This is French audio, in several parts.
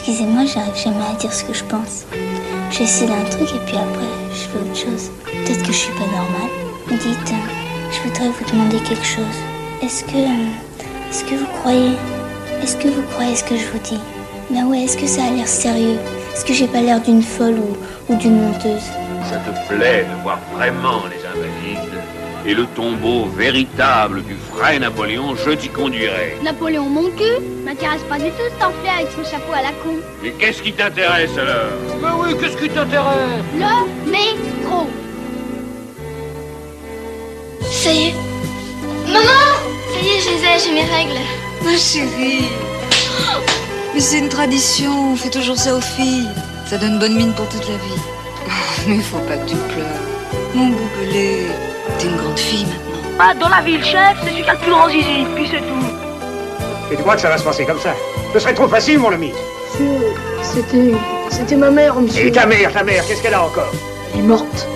Excusez-moi, j'arrive jamais à dire ce que je pense. J'essaie d'un truc et puis après, je fais autre chose. Peut-être que je suis pas normale. Dites, euh, je voudrais vous demander quelque chose. Est-ce que. euh, Est-ce que vous croyez. Est-ce que vous croyez ce que je vous dis? Ben ouais, est-ce que ça a l'air sérieux? Est-ce que j'ai pas l'air d'une folle ou, d'une menteuse? Ça te plaît de voir vraiment les invalides? Et le tombeau véritable du vrai Napoléon, je t'y conduirai. Napoléon mon cul m'intéresse pas du tout cet enflé avec son chapeau à la con. Et qu'est-ce qui t'intéresse alors? Mais oui, qu'est-ce qui t'intéresse? Le métro. Ça y est. Maman Ça y est, je les ai, j'ai mes règles. Ma chérie. Mais c'est une tradition, on fait toujours ça aux filles. Ça donne bonne mine pour toute la vie. Mais il faut pas que tu pleures. Mon goubelé, t'es une grande fille maintenant. Ah, dans la ville, chef, c'est le plus grand zizi, puis c'est tout. Et tu crois que ça va se passer comme ça? Ce serait trop facile, mon ami. C'était. C'était ma mère, monsieur. Et ta mère, ta mère, qu'est-ce qu'elle a encore? Elle est morte.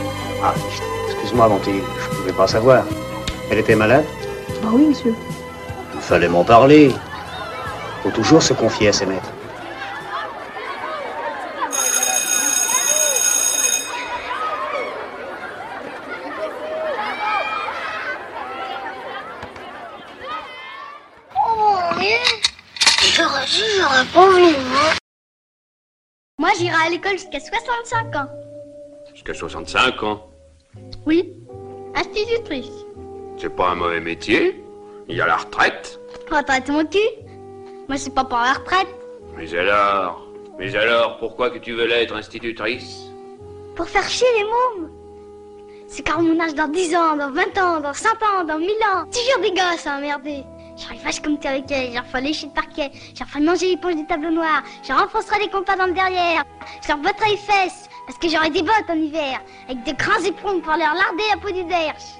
Ah, excuse-moi, mon petit, je pouvais pas savoir. Elle était malade? Bah oui, monsieur. Il fallait m'en parler. Faut toujours se confier à ses maîtres. Oh, mais. J'aurais dit, j'aurais pas voulu, moi. Moi, j'irai à l'école jusqu'à 65 ans. Jusqu'à 65 ans. Oui, institutrice. C'est pas un mauvais métier. Il y a la retraite. Retraite mon cul. Moi, c'est pas pour la retraite. Mais alors Mais alors, pourquoi que tu veux l'être institutrice? Pour faire chier les mômes. C'est car mon âge dans 10 ans, dans 20 ans, dans 100 ans, dans 1000 ans. Toujours des gosses à emmerder. J'arrive vache comme t'es avec elle, ferai lécher le parquet, j'en ferai manger l'éponge du tableau noir, j'en renfoncerai les compas dans le derrière, je leur botterai les fesses, parce que j'aurai des bottes en hiver, avec de grands éperons pour leur larder la peau du derche.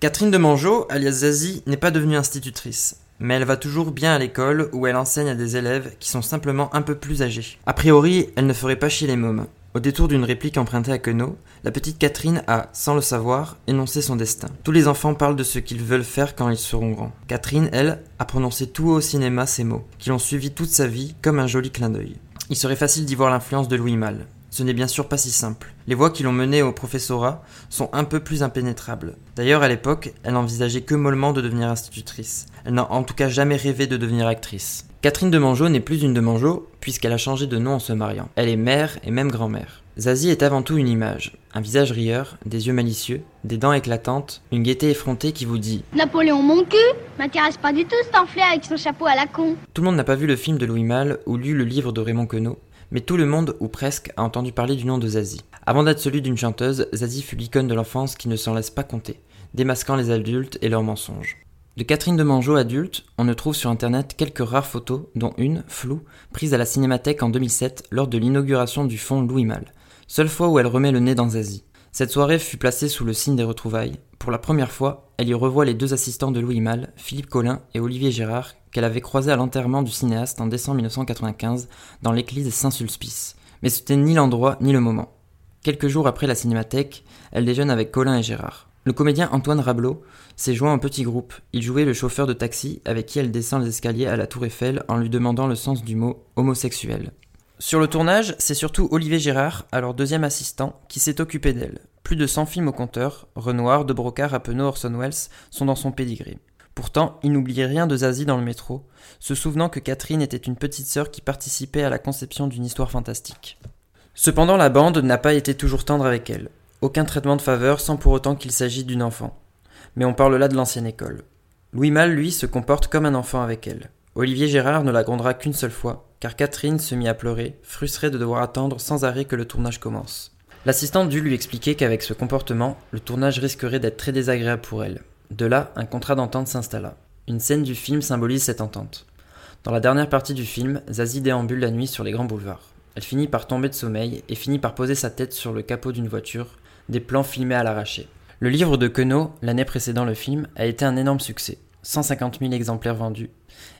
Catherine de Mangeot, alias Zazie, n'est pas devenue institutrice, mais elle va toujours bien à l'école où elle enseigne à des élèves qui sont simplement un peu plus âgés. A priori, elle ne ferait pas chier les mômes. Au détour d'une réplique empruntée à Queneau, la petite Catherine a, sans le savoir, énoncé son destin. Tous les enfants parlent de ce qu'ils veulent faire quand ils seront grands. Catherine, elle, a prononcé tout haut au cinéma ces mots, qui l'ont suivi toute sa vie comme un joli clin d'œil. Il serait facile d'y voir l'influence de Louis Malle. Ce n'est bien sûr pas si simple. Les voies qui l'ont menée au professorat sont un peu plus impénétrables. D'ailleurs, à l'époque, elle n'envisageait que mollement de devenir institutrice. Elle n'a en tout cas jamais rêvé de devenir actrice. Catherine de Mangeot n'est plus une de Mangeot, puisqu'elle a changé de nom en se mariant. Elle est mère et même grand-mère. Zazie est avant tout une image. Un visage rieur, des yeux malicieux, des dents éclatantes, une gaieté effrontée qui vous dit Napoléon mon cul m'intéresse pas du tout cet enflé avec son chapeau à la con. Tout le monde n'a pas vu le film de Louis Malle ou lu le livre de Raymond Queneau, mais tout le monde, ou presque, a entendu parler du nom de Zazie. Avant d'être celui d'une chanteuse, Zazie fut l'icône de l'enfance qui ne s'en laisse pas compter, démasquant les adultes et leurs mensonges. De Catherine de Mangeot adulte, on ne trouve sur internet quelques rares photos, dont une, floue, prise à la Cinémathèque en 2007 lors de l'inauguration du fonds Louis Malle. Seule fois où elle remet le nez dans Zazie. Cette soirée fut placée sous le signe des retrouvailles. Pour la première fois, elle y revoit les deux assistants de Louis Malle, Philippe Collin et Olivier Gérard, qu'elle avait croisés à l'enterrement du cinéaste en décembre 1995 dans l'église Saint-Sulpice. Mais c'était ni l'endroit ni le moment. Quelques jours après la cinémathèque, elle déjeune avec Colin et Gérard. Le comédien Antoine Rablot s'est joint au petit groupe. Il jouait le chauffeur de taxi avec qui elle descend les escaliers à la Tour Eiffel en lui demandant le sens du mot homosexuel. Sur le tournage, c'est surtout Olivier Gérard, alors deuxième assistant, qui s'est occupé d'elle. Plus de 100 films au compteur, Renoir, De Broca, Rappeneau, Orson Welles sont dans son pédigré. Pourtant, il n'oubliait rien de Zazie dans le métro, se souvenant que Catherine était une petite sœur qui participait à la conception d'une histoire fantastique. Cependant, la bande n'a pas été toujours tendre avec elle. Aucun traitement de faveur sans pour autant qu'il s'agisse d'une enfant. Mais on parle là de l'ancienne école. Louis Malle, lui, se comporte comme un enfant avec elle. Olivier Gérard ne la grondera qu'une seule fois, car Catherine se mit à pleurer, frustrée de devoir attendre sans arrêt que le tournage commence. L'assistante dut lui expliquer qu'avec ce comportement, le tournage risquerait d'être très désagréable pour elle. De là, un contrat d'entente s'installa. Une scène du film symbolise cette entente. Dans la dernière partie du film, Zazie déambule la nuit sur les grands boulevards. Elle finit par tomber de sommeil et finit par poser sa tête sur le capot d'une voiture, des plans filmés à l'arraché. Le livre de Queneau, l'année précédant le film, a été un énorme succès. 150 000 exemplaires vendus.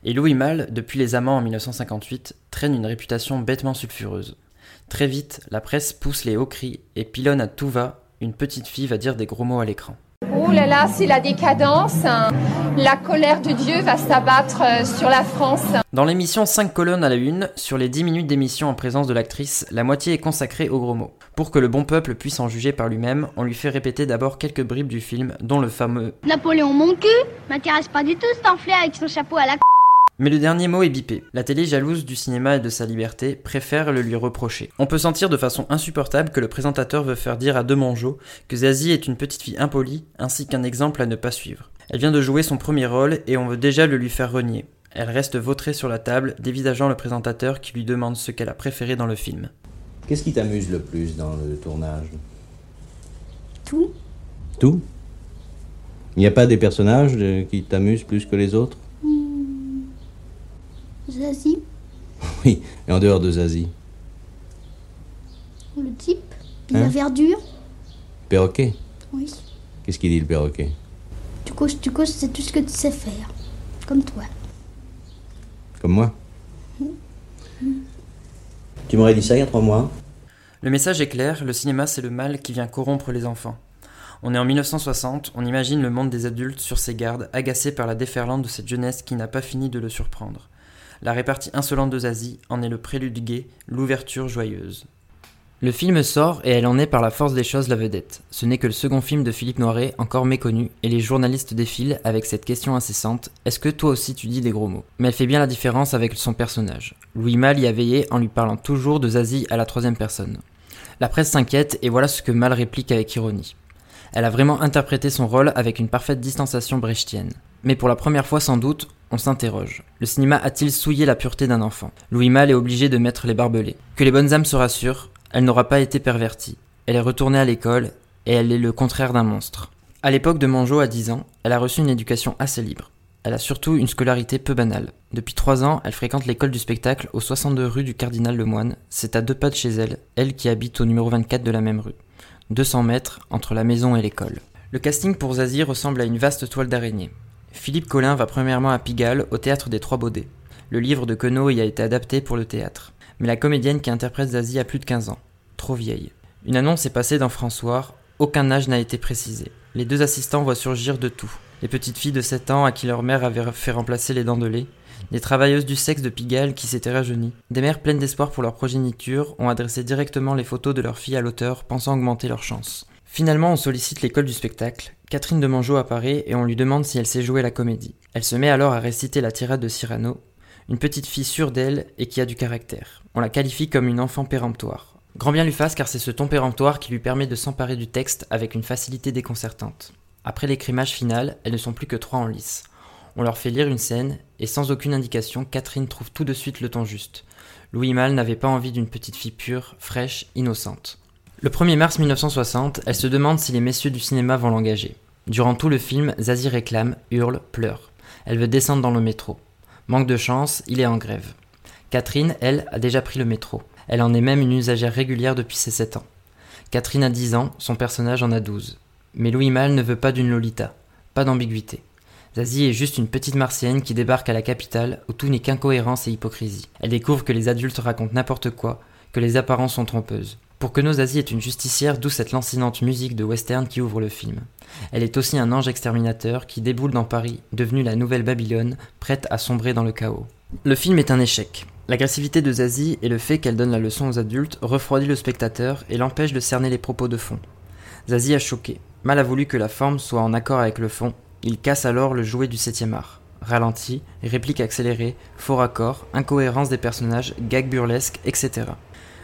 Et Louis Malle, depuis Les Amants en 1958, traîne une réputation bêtement sulfureuse. Très vite, la presse pousse les hauts cris et pilonne à tout va, une petite fille va dire des gros mots à l'écran. Oh là là, c'est la décadence. La colère de Dieu va s'abattre euh, sur la France. Dans l'émission 5 colonnes à la une, sur les 10 minutes d'émission en présence de l'actrice, la moitié est consacrée aux gros mots. Pour que le bon peuple puisse en juger par lui-même, on lui fait répéter d'abord quelques bribes du film, dont le fameux Napoléon, mon cul, m'intéresse pas du tout cet enflé avec son chapeau à la mais le dernier mot est bipé. La télé, jalouse du cinéma et de sa liberté, préfère le lui reprocher. On peut sentir de façon insupportable que le présentateur veut faire dire à Demangeau que Zazie est une petite fille impolie, ainsi qu'un exemple à ne pas suivre. Elle vient de jouer son premier rôle et on veut déjà le lui faire renier. Elle reste vautrée sur la table, dévisageant le présentateur qui lui demande ce qu'elle a préféré dans le film. Qu'est-ce qui t'amuse le plus dans le tournage? Tout. Tout? Il n'y a pas des personnages qui t'amusent plus que les autres? Zazie. Oui, et en dehors de Zazie Le type, Hein la verdure. Perroquet Oui. Qu'est-ce qu'il dit le perroquet Tu causes, tu causes, c'est tout ce que tu sais faire. Comme toi. Comme moi Tu m'aurais dit ça il y a trois mois Le message est clair, le cinéma c'est le mal qui vient corrompre les enfants. On est en 1960, on imagine le monde des adultes sur ses gardes, agacé par la déferlante de cette jeunesse qui n'a pas fini de le surprendre. La répartie insolente de Zazie en est le prélude gai, l'ouverture joyeuse. Le film sort et elle en est par la force des choses la vedette. Ce n'est que le second film de Philippe Noiret, encore méconnu, et les journalistes défilent avec cette question incessante Est-ce que toi aussi tu dis des gros mots? Mais elle fait bien la différence avec son personnage. Louis Malle y a veillé en lui parlant toujours de Zazie à la troisième personne. La presse s'inquiète et voilà ce que Malle réplique avec ironie. Elle a vraiment interprété son rôle avec une parfaite distanciation brechtienne. Mais pour la première fois sans doute, on s'interroge. Le cinéma a-t-il souillé la pureté d'un enfant? Louis Malle est obligé de mettre les barbelés. Que les bonnes âmes se rassurent, elle n'aura pas été pervertie. Elle est retournée à l'école et elle est le contraire d'un monstre. À l'époque de Manjot à 10 ans, elle a reçu une éducation assez libre. Elle a surtout une scolarité peu banale. Depuis 3 ans, elle fréquente l'école du spectacle au 62 rue du Cardinal Lemoine. C'est à deux pas de chez elle, elle qui habite au numéro 24 de la même rue. 200 mètres entre la maison et l'école. Le casting pour Zazie ressemble à une vaste toile d'araignée. Philippe Collin va premièrement à Pigalle, au théâtre des Trois Baudets. Le livre de Queneau y a été adapté pour le théâtre. Mais la comédienne qui interprète Zazie a plus de 15 ans. Trop vieille. Une annonce est passée dans François, aucun âge n'a été précisé. Les deux assistants voient surgir de tout. Les petites filles de 7 ans à qui leur mère avait fait remplacer les dents de lait, des travailleuses du sexe de Pigalle qui s'étaient rajeunies, des mères pleines d'espoir pour leur progéniture ont adressé directement les photos de leurs filles à l'auteur, pensant augmenter leurs chances. Finalement, on sollicite l'école du spectacle. Catherine de Mangeot apparaît et on lui demande si elle sait jouer la comédie. Elle se met alors à réciter la tirade de Cyrano, une petite fille sûre d'elle et qui a du caractère. On la qualifie comme une enfant péremptoire. Grand bien lui fasse car c'est ce ton péremptoire qui lui permet de s'emparer du texte avec une facilité déconcertante. Après l'écrimage final, elles ne sont plus que trois en lice. On leur fait lire une scène, et sans aucune indication, Catherine trouve tout de suite le ton juste. Louis Malle n'avait pas envie d'une petite fille pure, fraîche, innocente. Le 1er mars 1960, elle se demande si les messieurs du cinéma vont l'engager. Durant tout le film, Zazie réclame, hurle, pleure. Elle veut descendre dans le métro. Manque de chance, il est en grève. Catherine, elle, a déjà pris le métro. Elle en est même une usagère régulière depuis ses 7 ans. Catherine a 10 ans, son personnage en a 12. Mais Louis Malle ne veut pas d'une Lolita. Pas d'ambiguïté. Zazie est juste une petite martienne qui débarque à la capitale où tout n'est qu'incohérence et hypocrisie. Elle découvre que les adultes racontent n'importe quoi, que les apparences sont trompeuses. Pour que nos Zazie est une justicière, d'où cette lancinante musique de western qui ouvre le film. Elle est aussi un ange exterminateur qui déboule dans Paris, devenue la nouvelle Babylone, prête à sombrer dans le chaos. Le film est un échec. L'agressivité de Zazie et le fait qu'elle donne la leçon aux adultes refroidit le spectateur et l'empêche de cerner les propos de fond. Zazie a choqué. Mal a voulu que la forme soit en accord avec le fond, il casse alors le jouet du septième art. Ralenti, réplique accélérée, faux raccord, incohérence des personnages, gags burlesques, etc.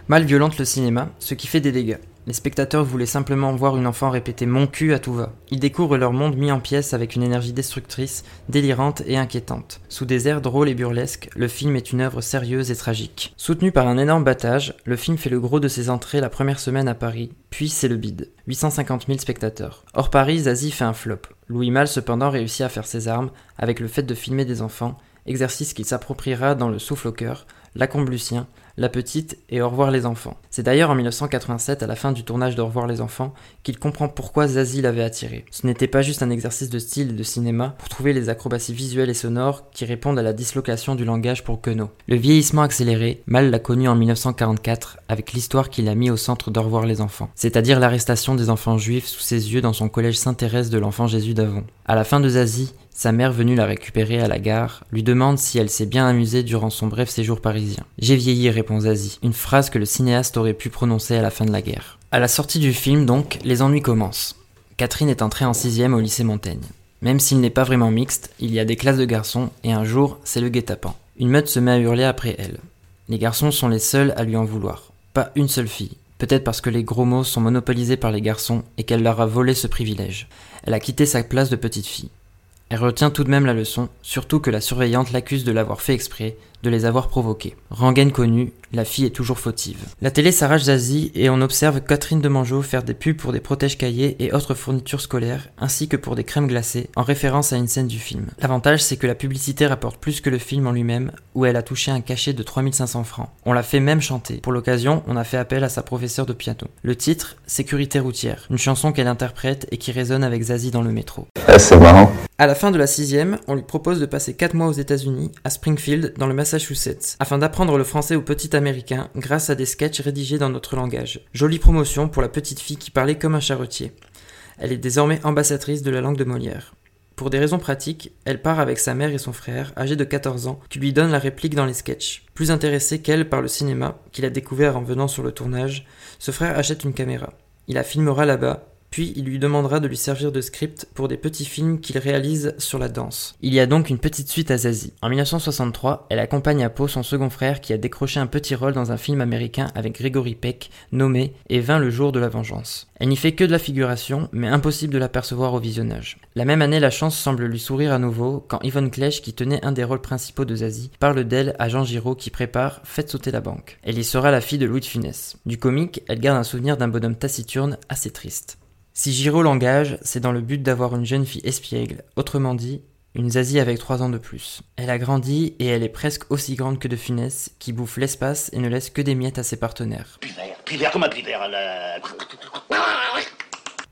Mal violente le cinéma, ce qui fait des dégâts. Les spectateurs voulaient simplement voir une enfant répéter mon cul à tout va. Ils découvrent leur monde mis en pièces avec une énergie destructrice, délirante et inquiétante. Sous des airs drôles et burlesques, le film est une œuvre sérieuse et tragique. Soutenu par un énorme battage, le film fait le gros de ses entrées la première semaine à Paris, puis c'est le bide. 850 000 spectateurs. Hors Paris, Zazie fait un flop. Louis Malle cependant réussit à faire ses armes avec le fait de filmer des enfants, exercice qu'il s'appropriera dans Le Souffle au cœur, La Combe Lucien, La Petite et Au revoir les enfants. C'est d'ailleurs en 1987, à la fin du tournage de Au revoir les enfants, qu'il comprend pourquoi Zazie l'avait attiré. Ce n'était pas juste un exercice de style et de cinéma pour trouver les acrobaties visuelles et sonores qui répondent à la dislocation du langage pour Queneau. Le vieillissement accéléré, Mal l'a connu en 1944 avec l'histoire qu'il a mis au centre d'Au revoir les enfants, c'est-à-dire l'arrestation des enfants juifs sous ses yeux dans son collège Saint-Thérèse de l'Enfant Jésus d'Avon. À la fin de Zazie, sa mère venue la récupérer à la gare lui demande si elle s'est bien amusée durant son bref séjour parisien. J'ai vieilli, répond Zazie, une phrase que le cinéaste aurait pu prononcer à la fin de la guerre. À la sortie du film, donc, les ennuis commencent. Catherine est entrée en sixième au lycée Montaigne. Même s'il n'est pas vraiment mixte, il y a des classes de garçons et un jour, c'est le guet-apens. Une meute se met à hurler après elle. Les garçons sont les seuls à lui en vouloir. Pas une seule fille. Peut-être parce que les gros mots sont monopolisés par les garçons et qu'elle leur a volé ce privilège. Elle a quitté sa place de petite fille. Elle retient tout de même la leçon, surtout que la surveillante l'accuse de l'avoir fait exprès, de les avoir provoqués. Rengaine connue, la fille est toujours fautive. La télé s'arrache Zazie et on observe Catherine Demangeau faire des pubs pour des protèges cahiers et autres fournitures scolaires, ainsi que pour des crèmes glacées, en référence à une scène du film. L'avantage, c'est que la publicité rapporte plus que le film en lui-même, où elle a touché un cachet de 3500 francs. On l'a fait même chanter. Pour l'occasion, on a fait appel à sa professeure de piano. Le titre, Sécurité routière, une chanson qu'elle interprète et qui résonne avec Zazie dans le métro. Ah, c'est marrant. À la fin de la sixième, on lui propose de passer 4 mois aux États-Unis, à Springfield, dans le Massachusetts, afin d'apprendre le français au petit américain grâce à des sketchs rédigés dans notre langage. Jolie promotion pour la petite fille qui parlait comme un charretier. Elle est désormais ambassadrice de la langue de Molière. Pour des raisons pratiques, elle part avec sa mère et son frère, âgés de 14 ans, qui lui donnent la réplique dans les sketchs. Plus intéressé qu'elle par le cinéma, qu'il a découvert en venant sur le tournage, ce frère achète une caméra. Il la filmera là-bas, puis il lui demandera de lui servir de script pour des petits films qu'il réalise sur la danse. Il y a donc une petite suite à Zazie. En 1963, elle accompagne à Pau son second frère qui a décroché un petit rôle dans un film américain avec Gregory Peck, nommé Et vint le jour de la vengeance. Elle n'y fait que de la figuration, mais impossible de l'apercevoir au visionnage. La même année, la chance semble lui sourire à nouveau quand Yvonne Clèche, qui tenait un des rôles principaux de Zazie, parle d'elle à Jean Giraud qui prépare Faites sauter la banque. Elle y sera la fille de Louis de Funès. Du comique, elle garde un souvenir d'un bonhomme taciturne assez triste. Si Giraud l'engage, c'est dans le but d'avoir une jeune fille espiègle, autrement dit, une Zazie avec 3 ans de plus. Elle a grandi et elle est presque aussi grande que de Funès, qui bouffe l'espace et ne laisse que des miettes à ses partenaires.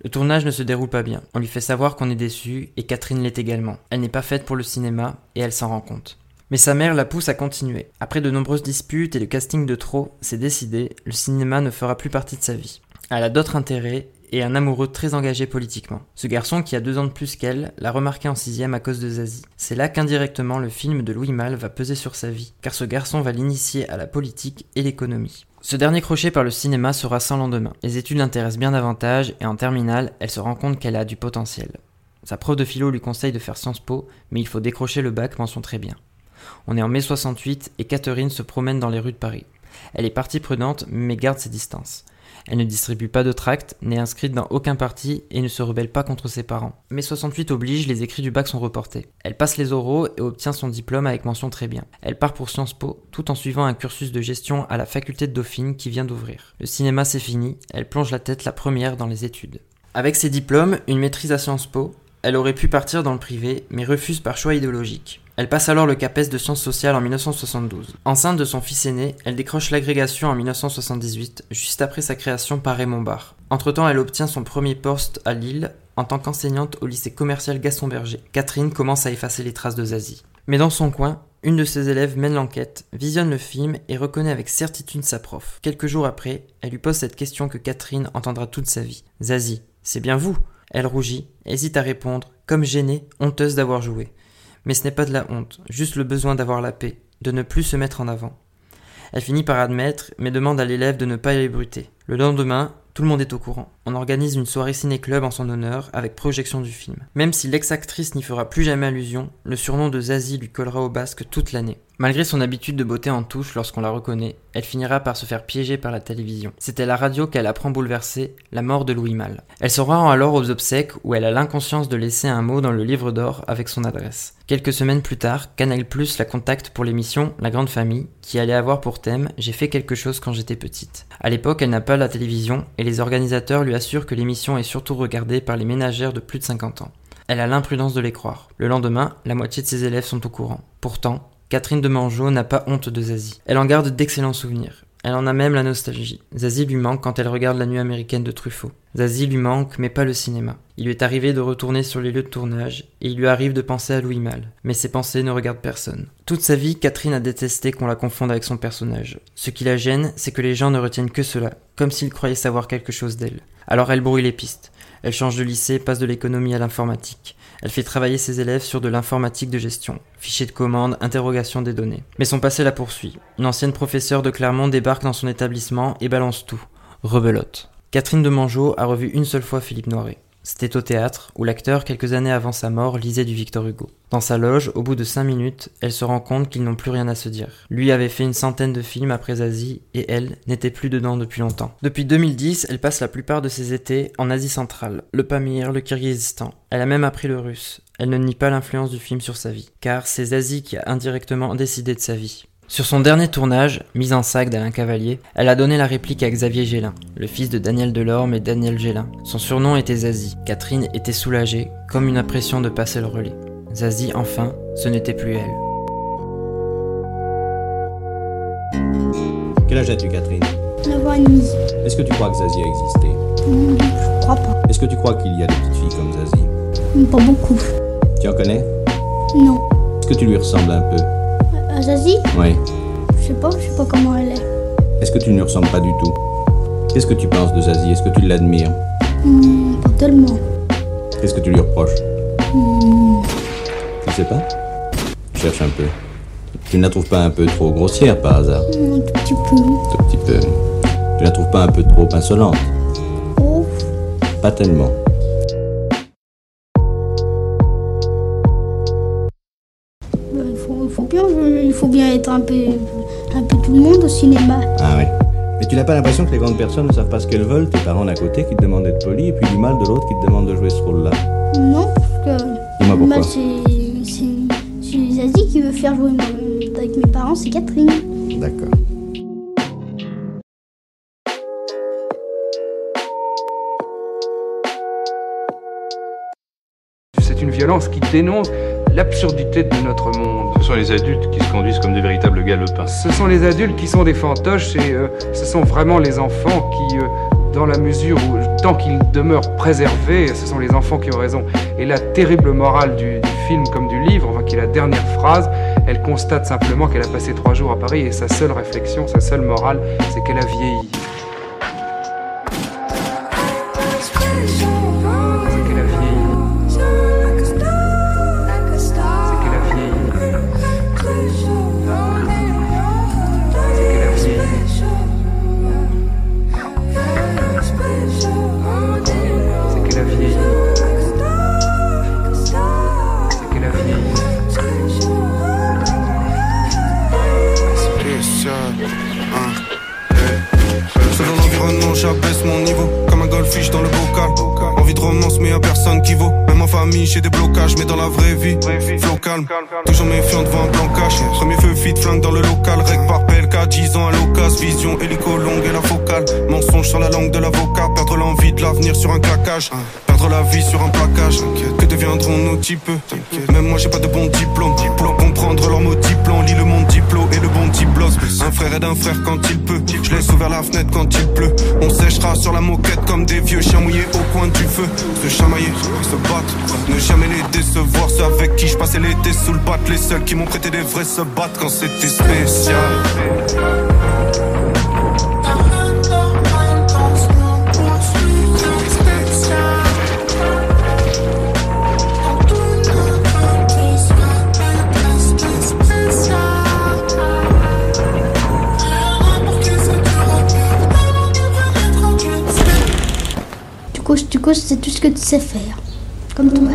Le tournage ne se déroule pas bien. On lui fait savoir qu'on est déçu et Catherine l'est également. Elle n'est pas faite pour le cinéma et elle s'en rend compte. Mais sa mère la pousse à continuer. Après de nombreuses disputes et le casting de trop, c'est décidé, le cinéma ne fera plus partie de sa vie. Elle a d'autres intérêts et un amoureux très engagé politiquement. Ce garçon, qui a deux ans de plus qu'elle, l'a remarqué en sixième à cause de Zazie. C'est là qu'indirectement le film de Louis Malle va peser sur sa vie, car ce garçon va l'initier à la politique et l'économie. Ce dernier crochet par le cinéma sera sans lendemain. Les études l'intéressent bien davantage et en terminale, elle se rend compte qu'elle a du potentiel. Sa prof de philo lui conseille de faire Sciences Po, mais il faut décrocher le bac mention très bien. On est en mai 68 et Catherine se promène dans les rues de Paris. Elle est partie prenante mais garde ses distances. Elle ne distribue pas de tracts, n'est inscrite dans aucun parti et ne se rebelle pas contre ses parents. Mais 68 oblige, les écrits du bac sont reportés. Elle passe les oraux et obtient son diplôme avec mention très bien. Elle part pour Sciences Po, tout en suivant un cursus de gestion à la faculté de Dauphine qui vient d'ouvrir. Le cinéma c'est fini, elle plonge la tête la première dans les études. Avec ses diplômes, une maîtrise à Sciences Po, elle aurait pu partir dans le privé, mais refuse par choix idéologique. Elle passe alors le CAPES de sciences sociales en 1972. Enceinte de son fils aîné, elle décroche l'agrégation en 1978, juste après sa création par Raymond Barre. Entre-temps, elle obtient son premier poste à Lille en tant qu'enseignante au lycée commercial Gaston Berger. Catherine commence à effacer les traces de Zazie. Mais dans son coin, une de ses élèves mène l'enquête, visionne le film et reconnaît avec certitude sa prof. Quelques jours après, elle lui pose cette question que Catherine entendra toute sa vie. Zazie, c'est bien vous Elle rougit, hésite à répondre, comme gênée, honteuse d'avoir joué. Mais ce n'est pas de la honte, juste le besoin d'avoir la paix, de ne plus se mettre en avant. Elle finit par admettre, mais demande à l'élève de ne pas les bruter. Le lendemain, tout le monde est au courant. On organise une soirée ciné-club en son honneur avec projection du film. Même si l'ex-actrice n'y fera plus jamais allusion, le surnom de Zazie lui collera au basque toute l'année. Malgré son habitude de beauté en touche lorsqu'on la reconnaît, elle finira par se faire piéger par la télévision. C'était la radio qu'elle apprend bouleversée, la mort de Louis Malle. Elle se rend alors aux obsèques où elle a l'inconscience de laisser un mot dans le livre d'or avec son adresse. Quelques semaines plus tard, Canal Plus la contacte pour l'émission La Grande Famille, qui allait avoir pour thème J'ai fait quelque chose quand j'étais petite. À l'époque, elle n'a pas la télévision et les organisateurs lui assurent que l'émission est surtout regardée par les ménagères de plus de 50 ans. Elle a l'imprudence de les croire. Le lendemain, la moitié de ses élèves sont au courant. Pourtant, Catherine de Mangeot n'a pas honte de Zazie. Elle en garde d'excellents souvenirs. Elle en a même la nostalgie. Zazie lui manque quand elle regarde la nuit américaine de Truffaut. Zazie lui manque, mais pas le cinéma. Il lui est arrivé de retourner sur les lieux de tournage, et il lui arrive de penser à Louis Malle. Mais ses pensées ne regardent personne. Toute sa vie, Catherine a détesté qu'on la confonde avec son personnage. Ce qui la gêne, c'est que les gens ne retiennent que cela, comme s'ils croyaient savoir quelque chose d'elle. Alors elle brouille les pistes. Elle change de lycée, passe de l'économie à l'informatique. Elle fait travailler ses élèves sur de l'informatique de gestion, fichiers de commande, interrogation des données. Mais son passé la poursuit. Une ancienne professeure de Clermont débarque dans son établissement et balance tout. Rebelote. Catherine de Mangeot a revu une seule fois Philippe Noiret. C'était au théâtre, où l'acteur, quelques années avant sa mort, lisait du Victor Hugo. Dans sa loge, au bout de cinq minutes, elle se rend compte qu'ils n'ont plus rien à se dire. Lui avait fait une centaine de films après Asie, et elle n'était plus dedans depuis longtemps. Depuis 2010, elle passe la plupart de ses étés en Asie centrale, le Pamir, le Kyrgyzstan. Elle a même appris le russe. Elle ne nie pas l'influence du film sur sa vie, car c'est Asie qui a indirectement décidé de sa vie. Sur son dernier tournage, Mise en sac d'Alain Cavalier, elle a donné la réplique à Xavier Gélin, le fils de Daniel Delorme et Daniel Gélin. Son surnom était Zazie. Catherine était soulagée, comme une impression de passer le relais. Zazie, enfin, ce n'était plus elle. Quel âge as-tu, Catherine? 9 ans et demi. Est-ce que tu crois que Zazie a existé? Je crois pas. Est-ce que tu crois qu'il y a des petites filles comme Zazie? Pas beaucoup. Tu en connais? Non. Est-ce que tu lui ressembles un peu? Zazie Oui. Je sais pas, je sais pas comment elle est. Est-ce que tu ne lui ressembles pas du tout? Qu'est-ce que tu penses de Zazie? Est-ce que tu l'admires? Hmm, pas tellement. Qu'est-ce que tu lui reproches? Hmm, Tu sais pas? Cherche un peu. Tu ne la trouves pas un peu trop grossière par hasard? Un tout petit peu. Tout petit peu. Tu la trouves pas un peu trop insolente? Oh, Pas tellement. Un peu, un peu tout le monde au cinéma. Ah oui. Mais tu n'as pas l'impression que les grandes personnes ne savent pas ce qu'elles veulent Tes parents d'un côté qui te demandent d'être poli et puis du mal de l'autre qui te demande de jouer ce rôle-là? Non, parce que Dis-moi pourquoi. bah, c'est Zazie qui veut faire jouer mon- avec mes parents, c'est Catherine. D'accord. C'est une violence qui dénonce l'absurdité de notre monde. Ce sont les adultes qui se conduisent comme de véritables galopins. Ce sont les adultes qui sont des fantoches et euh, ce sont vraiment les enfants qui, euh, dans la mesure où, tant qu'ils demeurent préservés, ce sont les enfants qui ont raison. Et la terrible morale du, du film comme du livre, enfin, qui est la dernière phrase, elle constate simplement qu'elle a passé trois jours à Paris et sa seule réflexion, sa seule morale, c'est qu'elle a vieilli. Selon l'environnement, j'abaisse mon niveau. Comme un goldfish dans le bocal Envie de romance mais y'a personne qui vaut. Même en famille j'ai des blocages mais dans la vraie vie Flow calme, toujours méfiant devant un plan cash. Premier feu vite, flingue dans le local. Règle par PLK, 10 ans à l'occasion. Vision hélico longue et la focale. Mensonge sur la langue de l'avocat. Perdre l'envie de l'avenir sur un claquage. Perdre la vie sur un plaquage Que deviendront nos types? Même moi j'ai pas de bon diplôme Pour comprendre leur mot diplôme Lis le monde diplôme et le bon diplos Un frère aide un frère quand il peut. Je laisse ouvert la fenêtre quand il pleut. On séchera sur la moquette comme des vieux chiens mouillés au coin du feu. Se chamailler, se battre Ne jamais les décevoir. Ceux avec qui je passais l'été sous le bat. Les seuls qui m'ont prêté des vrais se battent quand c'était spécial C'est tout ce que tu sais faire. Comme toi.